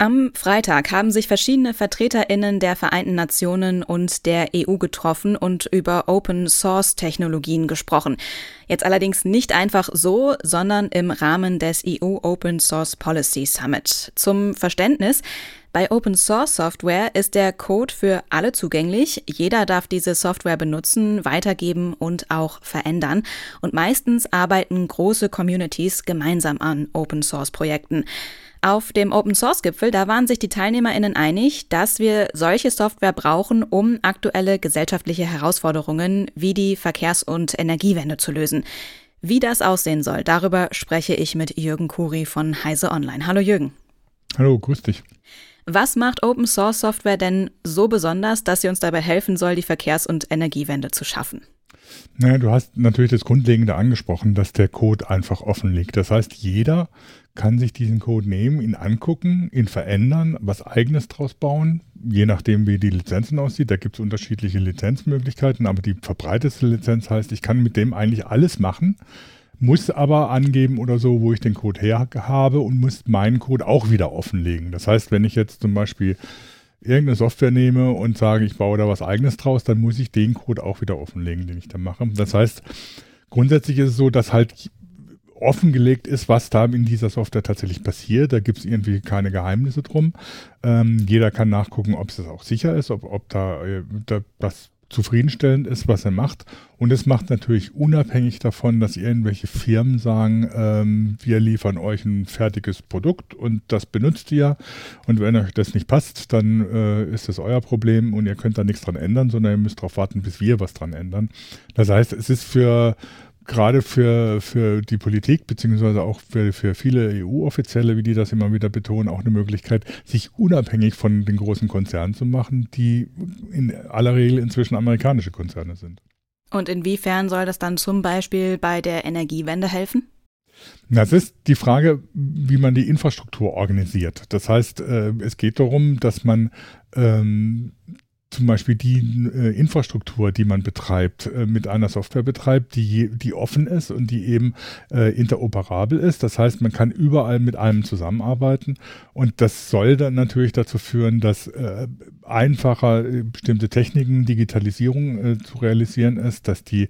Am Freitag haben sich verschiedene Vertreterinnen der Vereinten Nationen und der EU getroffen und über Open Source Technologien gesprochen. Jetzt allerdings nicht einfach so, sondern im Rahmen des EU Open Source Policy Summit. Zum Verständnis, bei Open Source Software ist der Code für alle zugänglich. Jeder darf diese Software benutzen, weitergeben und auch verändern. Und meistens arbeiten große Communities gemeinsam an Open Source Projekten. Auf dem Open Source Gipfel, da waren sich die TeilnehmerInnen einig, dass wir solche Software brauchen, um aktuelle gesellschaftliche Herausforderungen wie die Verkehrs- und Energiewende zu lösen. Wie das aussehen soll, darüber spreche ich mit Jürgen Kuri von Heise Online. Hallo Jürgen. Hallo, grüß dich. Was macht Open Source Software denn so besonders, dass sie uns dabei helfen soll, die Verkehrs- und Energiewende zu schaffen? Naja, du hast natürlich das Grundlegende angesprochen, dass der Code einfach offen liegt. Das heißt, jeder kann sich diesen Code nehmen, ihn angucken, ihn verändern, was eigenes draus bauen, je nachdem, wie die Lizenzen aussieht. Da gibt es unterschiedliche Lizenzmöglichkeiten, aber die verbreiteste Lizenz heißt, ich kann mit dem eigentlich alles machen, muss aber angeben oder so, wo ich den Code her habe und muss meinen Code auch wieder offenlegen. Das heißt, wenn ich jetzt zum Beispiel irgendeine Software nehme und sage, ich baue da was eigenes draus, dann muss ich den Code auch wieder offenlegen, den ich da mache. Das heißt, grundsätzlich ist es so, dass halt offengelegt ist, was da in dieser Software tatsächlich passiert. Da gibt es irgendwie keine Geheimnisse drum. Ähm, jeder kann nachgucken, ob es auch sicher ist, ob, ob da, äh, da was zufriedenstellend ist, was er macht. Und es macht natürlich unabhängig davon, dass irgendwelche Firmen sagen, ähm, wir liefern euch ein fertiges Produkt und das benutzt ihr. Und wenn euch das nicht passt, dann äh, ist das euer Problem und ihr könnt da nichts dran ändern, sondern ihr müsst darauf warten, bis wir was dran ändern. Das heißt, es ist für gerade für, für die Politik, beziehungsweise auch für, für viele EU-Offizielle, wie die das immer wieder betonen, auch eine Möglichkeit, sich unabhängig von den großen Konzernen zu machen, die in aller Regel inzwischen amerikanische Konzerne sind. Und inwiefern soll das dann zum Beispiel bei der Energiewende helfen? Das ist die Frage, wie man die Infrastruktur organisiert. Das heißt, äh, es geht darum, dass man ähm, zum Beispiel die äh, Infrastruktur, die man betreibt, äh, mit einer Software betreibt, die, die offen ist und die eben äh, interoperabel ist. Das heißt, man kann überall mit einem zusammenarbeiten und das soll dann natürlich dazu führen, dass äh, einfacher äh, bestimmte Techniken, Digitalisierung äh, zu realisieren ist, dass die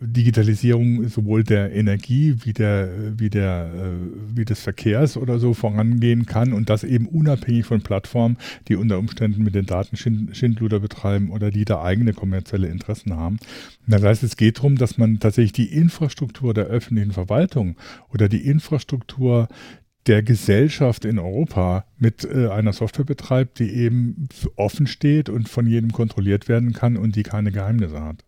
Digitalisierung sowohl der Energie wie der, wie der, äh, wie des Verkehrs oder so vorangehen kann und das eben unabhängig von Plattformen, die unter Umständen mit den Daten Schindluder betreiben oder die da eigene kommerzielle Interessen haben. Das heißt, es geht darum, dass man tatsächlich die Infrastruktur der öffentlichen Verwaltung oder die Infrastruktur der Gesellschaft in Europa mit äh, einer Software betreibt, die eben offen steht und von jedem kontrolliert werden kann und die keine Geheimnisse hat.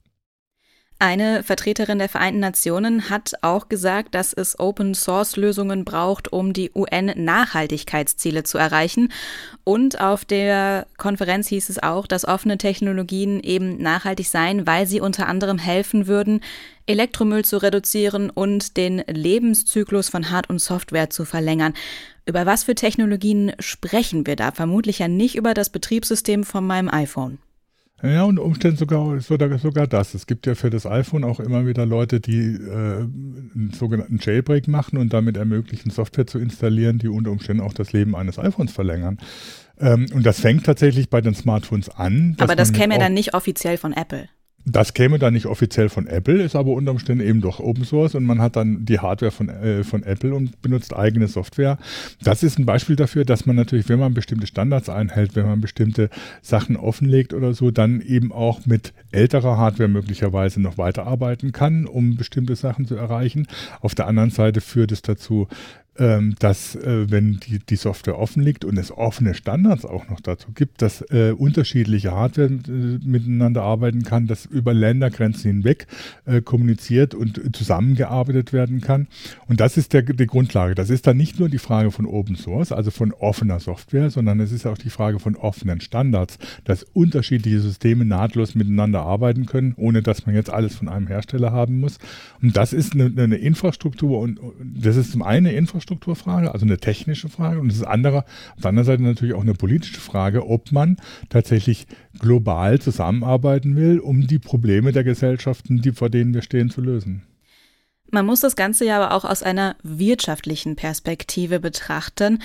Eine Vertreterin der Vereinten Nationen hat auch gesagt, dass es Open-Source-Lösungen braucht, um die UN-Nachhaltigkeitsziele zu erreichen. Und auf der Konferenz hieß es auch, dass offene Technologien eben nachhaltig seien, weil sie unter anderem helfen würden, Elektromüll zu reduzieren und den Lebenszyklus von Hard- und Software zu verlängern. Über was für Technologien sprechen wir da? Vermutlich ja nicht über das Betriebssystem von meinem iPhone. Ja, und Umständen sogar, sogar, sogar das. Es gibt ja für das iPhone auch immer wieder Leute, die äh, einen sogenannten Jailbreak machen und damit ermöglichen, Software zu installieren, die unter Umständen auch das Leben eines iPhones verlängern. Ähm, und das fängt tatsächlich bei den Smartphones an. Aber das käme ja dann nicht offiziell von Apple. Das käme dann nicht offiziell von Apple, ist aber unter Umständen eben doch Open Source und man hat dann die Hardware von, äh, von Apple und benutzt eigene Software. Das ist ein Beispiel dafür, dass man natürlich, wenn man bestimmte Standards einhält, wenn man bestimmte Sachen offenlegt oder so, dann eben auch mit älterer Hardware möglicherweise noch weiterarbeiten kann, um bestimmte Sachen zu erreichen. Auf der anderen Seite führt es dazu, ähm, dass äh, wenn die, die Software offen liegt und es offene Standards auch noch dazu gibt, dass äh, unterschiedliche Hardware äh, miteinander arbeiten kann, dass über Ländergrenzen hinweg äh, kommuniziert und zusammengearbeitet werden kann. Und das ist der, die Grundlage. Das ist dann nicht nur die Frage von Open Source, also von offener Software, sondern es ist auch die Frage von offenen Standards, dass unterschiedliche Systeme nahtlos miteinander arbeiten können, ohne dass man jetzt alles von einem Hersteller haben muss. Und das ist eine, eine Infrastruktur und das ist zum einen eine Infrastruktur, Infrastrukturfrage, also eine technische Frage. Und das ist andere, auf der anderen Seite natürlich auch eine politische Frage, ob man tatsächlich global zusammenarbeiten will, um die Probleme der Gesellschaften, die vor denen wir stehen, zu lösen. Man muss das Ganze ja aber auch aus einer wirtschaftlichen Perspektive betrachten.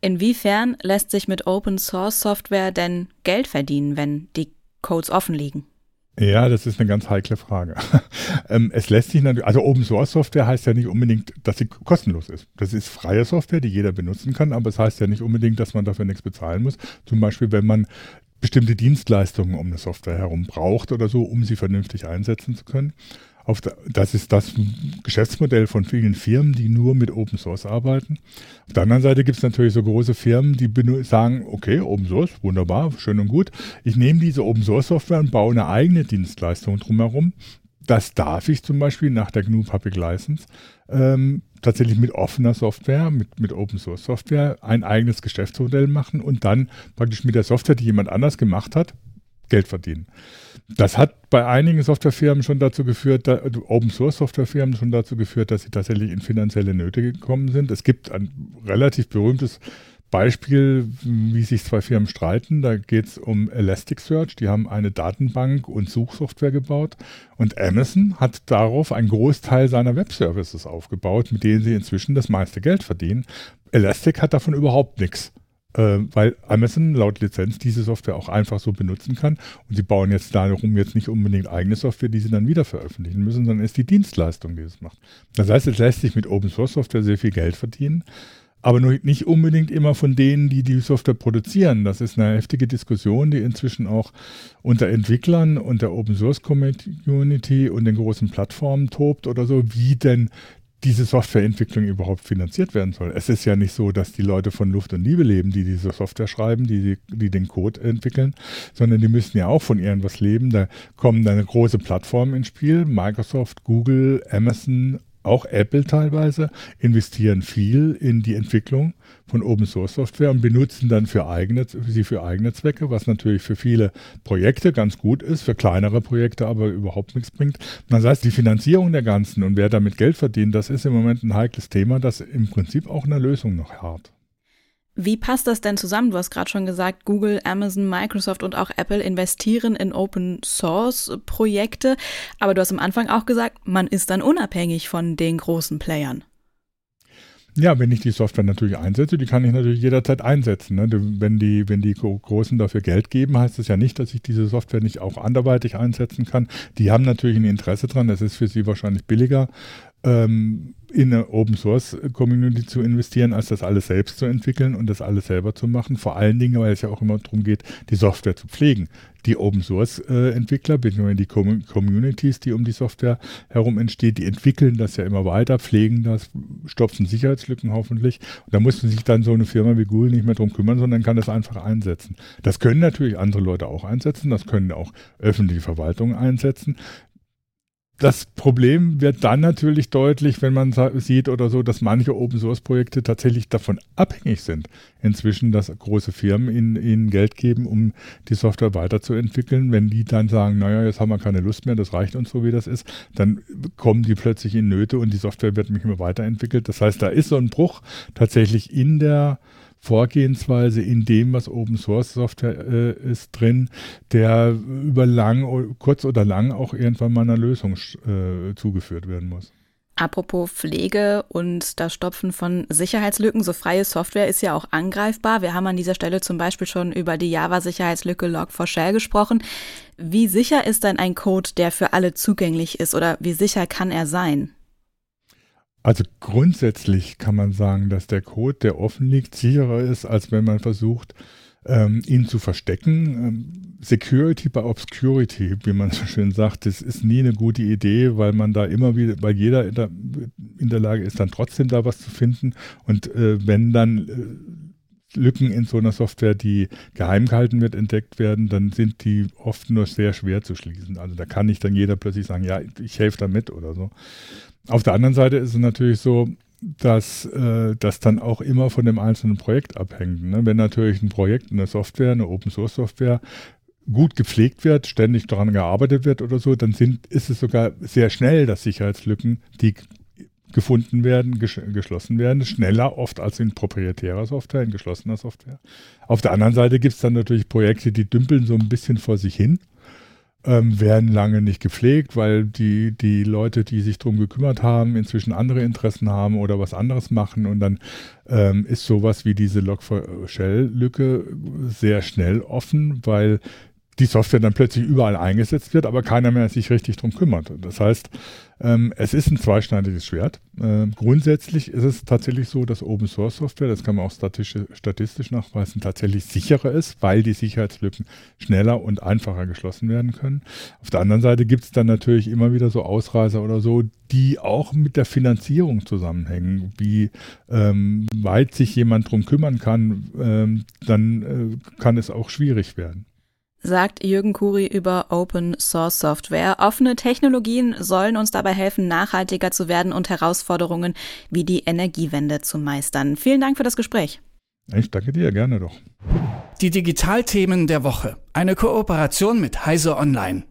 Inwiefern lässt sich mit Open Source Software denn Geld verdienen, wenn die Codes offen liegen? Ja, das ist eine ganz heikle Frage. Ähm, es lässt sich natürlich, also Open Source Software heißt ja nicht unbedingt, dass sie kostenlos ist. Das ist freie Software, die jeder benutzen kann, aber es heißt ja nicht unbedingt, dass man dafür nichts bezahlen muss. Zum Beispiel, wenn man bestimmte Dienstleistungen um eine Software herum braucht oder so, um sie vernünftig einsetzen zu können. Der, das ist das Geschäftsmodell von vielen Firmen, die nur mit Open Source arbeiten. Auf der anderen Seite gibt es natürlich so große Firmen, die sagen, okay, Open Source, wunderbar, schön und gut. Ich nehme diese Open Source Software und baue eine eigene Dienstleistung drumherum. Das darf ich zum Beispiel nach der GNU Public License ähm, tatsächlich mit offener Software, mit, mit Open Source Software ein eigenes Geschäftsmodell machen und dann praktisch mit der Software, die jemand anders gemacht hat, Geld verdienen. Das hat bei einigen Softwarefirmen schon dazu geführt, da, Open Source Softwarefirmen schon dazu geführt, dass sie tatsächlich in finanzielle Nöte gekommen sind. Es gibt ein relativ berühmtes Beispiel, wie sich zwei Firmen streiten. Da geht es um Elasticsearch. Die haben eine Datenbank und Suchsoftware gebaut. Und Amazon hat darauf einen Großteil seiner Webservices aufgebaut, mit denen sie inzwischen das meiste Geld verdienen. Elastic hat davon überhaupt nichts weil Amazon laut Lizenz diese Software auch einfach so benutzen kann. Und sie bauen jetzt darum jetzt nicht unbedingt eigene Software, die sie dann wieder veröffentlichen müssen, sondern ist die Dienstleistung, die es macht. Das heißt, es lässt sich mit Open Source Software sehr viel Geld verdienen. Aber nur nicht unbedingt immer von denen, die die Software produzieren. Das ist eine heftige Diskussion, die inzwischen auch unter Entwicklern und der Open Source Community und den großen Plattformen tobt oder so, wie denn diese Softwareentwicklung überhaupt finanziert werden soll. Es ist ja nicht so, dass die Leute von Luft und Liebe leben, die diese Software schreiben, die, die den Code entwickeln, sondern die müssen ja auch von irgendwas leben. Da kommen dann große Plattformen ins Spiel, Microsoft, Google, Amazon, auch Apple teilweise, investieren viel in die Entwicklung von Open Source Software und benutzen dann für eigene, sie für eigene Zwecke, was natürlich für viele Projekte ganz gut ist, für kleinere Projekte aber überhaupt nichts bringt. Das heißt, die Finanzierung der ganzen und wer damit Geld verdient, das ist im Moment ein heikles Thema, das im Prinzip auch eine Lösung noch hat. Wie passt das denn zusammen? Du hast gerade schon gesagt, Google, Amazon, Microsoft und auch Apple investieren in Open Source Projekte. Aber du hast am Anfang auch gesagt, man ist dann unabhängig von den großen Playern. Ja, wenn ich die Software natürlich einsetze, die kann ich natürlich jederzeit einsetzen. Ne? Wenn, die, wenn die Großen dafür Geld geben, heißt das ja nicht, dass ich diese Software nicht auch anderweitig einsetzen kann. Die haben natürlich ein Interesse dran, es ist für sie wahrscheinlich billiger, ähm, in eine Open Source Community zu investieren, als das alles selbst zu entwickeln und das alles selber zu machen. Vor allen Dingen, weil es ja auch immer darum geht, die Software zu pflegen. Die Open Source äh, Entwickler, beziehungsweise die Com Communities, die um die Software herum entsteht, die entwickeln das ja immer weiter, pflegen das, stopfen Sicherheitslücken hoffentlich. Und da muss man sich dann so eine Firma wie Google nicht mehr drum kümmern, sondern kann das einfach einsetzen. Das können natürlich andere Leute auch einsetzen, das können auch öffentliche Verwaltungen einsetzen das Problem wird dann natürlich deutlich, wenn man sieht oder so, dass manche Open Source Projekte tatsächlich davon abhängig sind, inzwischen, dass große Firmen ihnen, ihnen Geld geben, um die Software weiterzuentwickeln. Wenn die dann sagen, naja, jetzt haben wir keine Lust mehr, das reicht uns so, wie das ist, dann kommen die plötzlich in Nöte und die Software wird nicht mehr weiterentwickelt. Das heißt, da ist so ein Bruch tatsächlich in der Vorgehensweise in dem, was Open Source Software äh, ist, drin, der über lang, kurz oder lang auch irgendwann mal einer Lösung äh, zugeführt werden muss. Apropos Pflege und das Stopfen von Sicherheitslücken, so freie Software ist ja auch angreifbar. Wir haben an dieser Stelle zum Beispiel schon über die Java-Sicherheitslücke Log4Shell gesprochen. Wie sicher ist denn ein Code, der für alle zugänglich ist oder wie sicher kann er sein? Also grundsätzlich kann man sagen, dass der Code, der offen liegt, sicherer ist, als wenn man versucht, ähm, ihn zu verstecken. Ähm, Security by Obscurity, wie man so schön sagt, das ist nie eine gute Idee, weil man da immer wieder, weil jeder in der, in der Lage ist, dann trotzdem da was zu finden. Und äh, wenn dann äh, Lücken in so einer Software, die geheim gehalten wird, entdeckt werden, dann sind die oft nur sehr schwer zu schließen. Also da kann nicht dann jeder plötzlich sagen, ja, ich helfe damit oder so. Auf der anderen Seite ist es natürlich so, dass äh, das dann auch immer von dem einzelnen Projekt abhängt. Ne? Wenn natürlich ein Projekt, eine Software, eine Open Source Software gut gepflegt wird, ständig daran gearbeitet wird oder so, dann sind, ist es sogar sehr schnell, dass Sicherheitslücken, die gefunden werden, ges geschlossen werden, schneller oft als in proprietärer Software, in geschlossener Software. Auf der anderen Seite gibt es dann natürlich Projekte, die dümpeln so ein bisschen vor sich hin ähm, werden lange nicht gepflegt, weil die, die Leute, die sich darum gekümmert haben, inzwischen andere Interessen haben oder was anderes machen. Und dann ähm, ist sowas wie diese Log4Shell-Lücke sehr schnell offen, weil die Software dann plötzlich überall eingesetzt wird, aber keiner mehr sich richtig drum kümmert. Das heißt, ähm, es ist ein zweischneidiges Schwert. Ähm, grundsätzlich ist es tatsächlich so, dass Open Source Software, das kann man auch statistisch, nachweisen, tatsächlich sicherer ist, weil die Sicherheitslücken schneller und einfacher geschlossen werden können. Auf der anderen Seite gibt es dann natürlich immer wieder so Ausreißer oder so, die auch mit der Finanzierung zusammenhängen, wie ähm, weit sich jemand drum kümmern kann, dann äh, kann es auch schwierig werden sagt Jürgen Kuri über Open Source Software. Offene Technologien sollen uns dabei helfen, nachhaltiger zu werden und Herausforderungen wie die Energiewende zu meistern. Vielen Dank für das Gespräch. Ich danke dir, gerne doch. Die Digitalthemen der Woche. Eine Kooperation mit Heise Online.